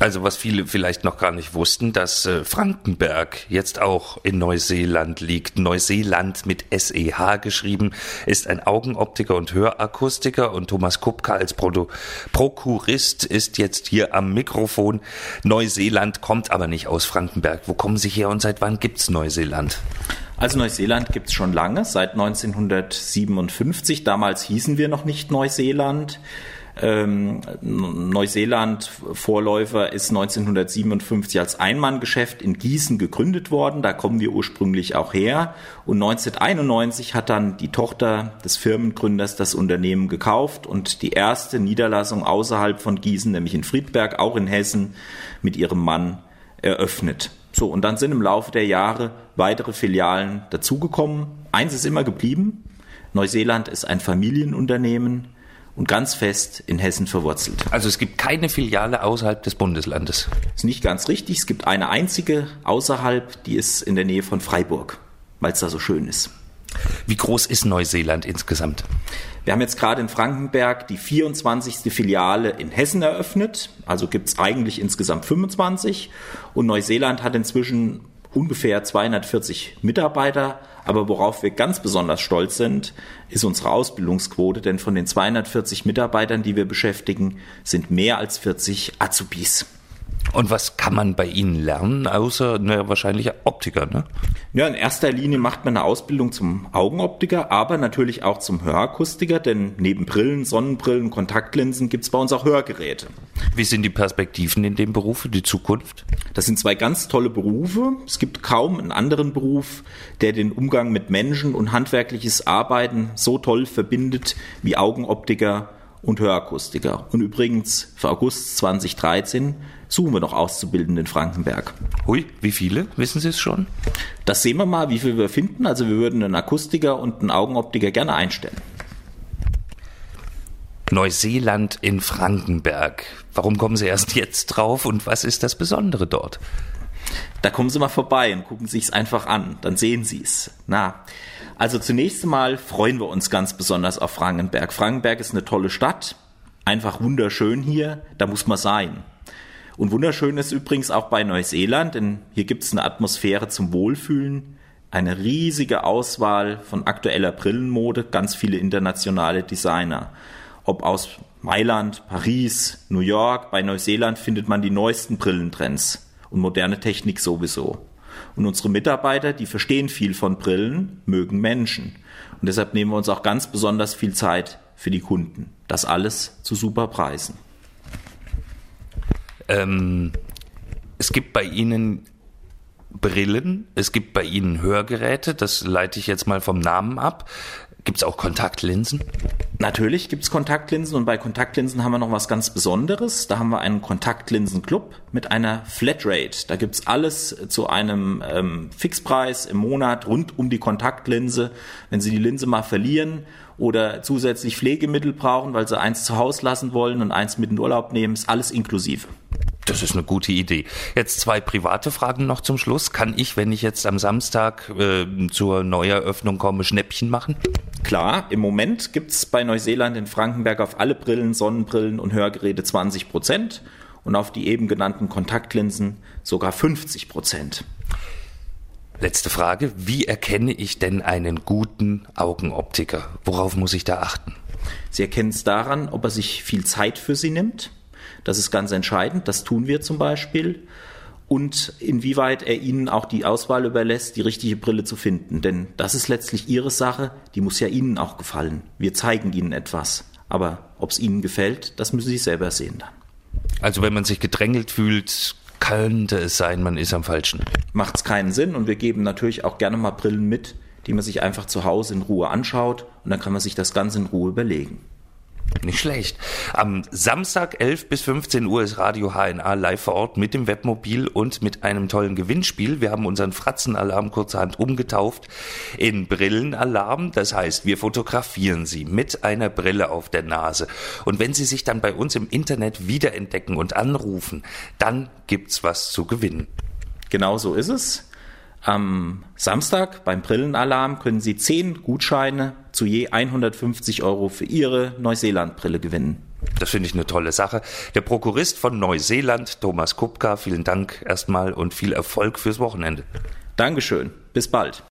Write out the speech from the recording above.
Also was viele vielleicht noch gar nicht wussten, dass äh, Frankenberg jetzt auch in Neuseeland liegt. Neuseeland mit SEH geschrieben, ist ein Augenoptiker und Hörakustiker und Thomas Kupka als Pro Prokurist ist jetzt hier am Mikrofon. Neuseeland kommt aber nicht aus Frankenberg. Wo kommen Sie her und seit wann gibt's Neuseeland? Also Neuseeland gibt's schon lange, seit 1957. Damals hießen wir noch nicht Neuseeland. Ähm, Neuseeland Vorläufer ist 1957 als Einmanngeschäft in Gießen gegründet worden. Da kommen wir ursprünglich auch her. Und 1991 hat dann die Tochter des Firmengründers das Unternehmen gekauft und die erste Niederlassung außerhalb von Gießen, nämlich in Friedberg, auch in Hessen, mit ihrem Mann eröffnet. So, und dann sind im Laufe der Jahre weitere Filialen dazugekommen. Eins ist immer geblieben. Neuseeland ist ein Familienunternehmen und ganz fest in Hessen verwurzelt. Also es gibt keine Filiale außerhalb des Bundeslandes. Das ist nicht ganz richtig. Es gibt eine einzige außerhalb, die ist in der Nähe von Freiburg, weil es da so schön ist. Wie groß ist Neuseeland insgesamt? Wir haben jetzt gerade in Frankenberg die 24. Filiale in Hessen eröffnet. Also gibt es eigentlich insgesamt 25. Und Neuseeland hat inzwischen ungefähr 240 Mitarbeiter. Aber worauf wir ganz besonders stolz sind, ist unsere Ausbildungsquote, denn von den 240 Mitarbeitern, die wir beschäftigen, sind mehr als 40 Azubis. Und was kann man bei Ihnen lernen, außer ne, wahrscheinlich Optiker, ne? Ja, in erster Linie macht man eine Ausbildung zum Augenoptiker, aber natürlich auch zum Hörakustiker, denn neben Brillen, Sonnenbrillen, Kontaktlinsen gibt es bei uns auch Hörgeräte. Wie sind die Perspektiven in dem Beruf für die Zukunft? Das sind zwei ganz tolle Berufe. Es gibt kaum einen anderen Beruf, der den Umgang mit Menschen und handwerkliches Arbeiten so toll verbindet wie Augenoptiker und Hörakustiker. Und übrigens für August 2013 suchen wir noch Auszubildende in Frankenberg. Hui, wie viele? Wissen Sie es schon? Das sehen wir mal, wie viele wir finden. Also wir würden einen Akustiker und einen Augenoptiker gerne einstellen. Neuseeland in Frankenberg. Warum kommen Sie erst jetzt drauf und was ist das Besondere dort? Da kommen Sie mal vorbei und gucken sich es einfach an, dann sehen Sie es. Na, also zunächst einmal freuen wir uns ganz besonders auf Frankenberg. Frankenberg ist eine tolle Stadt, einfach wunderschön hier, da muss man sein. Und wunderschön ist übrigens auch bei Neuseeland, denn hier gibt es eine Atmosphäre zum Wohlfühlen, eine riesige Auswahl von aktueller Brillenmode, ganz viele internationale Designer. Ob aus Mailand, Paris, New York, bei Neuseeland findet man die neuesten Brillentrends und moderne Technik sowieso. Und unsere Mitarbeiter, die verstehen viel von Brillen, mögen Menschen. Und deshalb nehmen wir uns auch ganz besonders viel Zeit für die Kunden. Das alles zu super Preisen. Ähm, es gibt bei Ihnen Brillen, es gibt bei Ihnen Hörgeräte, das leite ich jetzt mal vom Namen ab. Gibt es auch Kontaktlinsen? Natürlich gibt es Kontaktlinsen und bei Kontaktlinsen haben wir noch was ganz Besonderes. Da haben wir einen Kontaktlinsenclub mit einer Flatrate. Da gibt es alles zu einem ähm, Fixpreis im Monat rund um die Kontaktlinse. Wenn Sie die Linse mal verlieren oder zusätzlich Pflegemittel brauchen, weil Sie eins zu Hause lassen wollen und eins mit in den Urlaub nehmen, ist alles inklusive. Das ist eine gute Idee. Jetzt zwei private Fragen noch zum Schluss. Kann ich, wenn ich jetzt am Samstag äh, zur Neueröffnung komme, Schnäppchen machen? Klar, im Moment gibt es bei Neuseeland in Frankenberg auf alle Brillen, Sonnenbrillen und Hörgeräte 20 Prozent und auf die eben genannten Kontaktlinsen sogar 50 Prozent. Letzte Frage. Wie erkenne ich denn einen guten Augenoptiker? Worauf muss ich da achten? Sie erkennen es daran, ob er sich viel Zeit für Sie nimmt das ist ganz entscheidend. Das tun wir zum Beispiel. Und inwieweit er Ihnen auch die Auswahl überlässt, die richtige Brille zu finden. Denn das ist letztlich Ihre Sache. Die muss ja Ihnen auch gefallen. Wir zeigen Ihnen etwas. Aber ob es Ihnen gefällt, das müssen Sie selber sehen dann. Also wenn man sich gedrängelt fühlt, könnte es sein, man ist am falschen. Macht es keinen Sinn und wir geben natürlich auch gerne mal Brillen mit, die man sich einfach zu Hause in Ruhe anschaut und dann kann man sich das Ganze in Ruhe überlegen. Nicht schlecht. Am Samstag 11 bis 15 Uhr ist Radio HNA live vor Ort mit dem Webmobil und mit einem tollen Gewinnspiel. Wir haben unseren Fratzenalarm kurzerhand umgetauft in Brillenalarm. Das heißt, wir fotografieren Sie mit einer Brille auf der Nase. Und wenn Sie sich dann bei uns im Internet wiederentdecken und anrufen, dann gibt's was zu gewinnen. Genau so ist es. Am Samstag beim Brillenalarm können Sie 10 Gutscheine zu je 150 Euro für Ihre Neuseeland-Brille gewinnen. Das finde ich eine tolle Sache. Der Prokurist von Neuseeland, Thomas Kupka, vielen Dank erstmal und viel Erfolg fürs Wochenende. Dankeschön. Bis bald.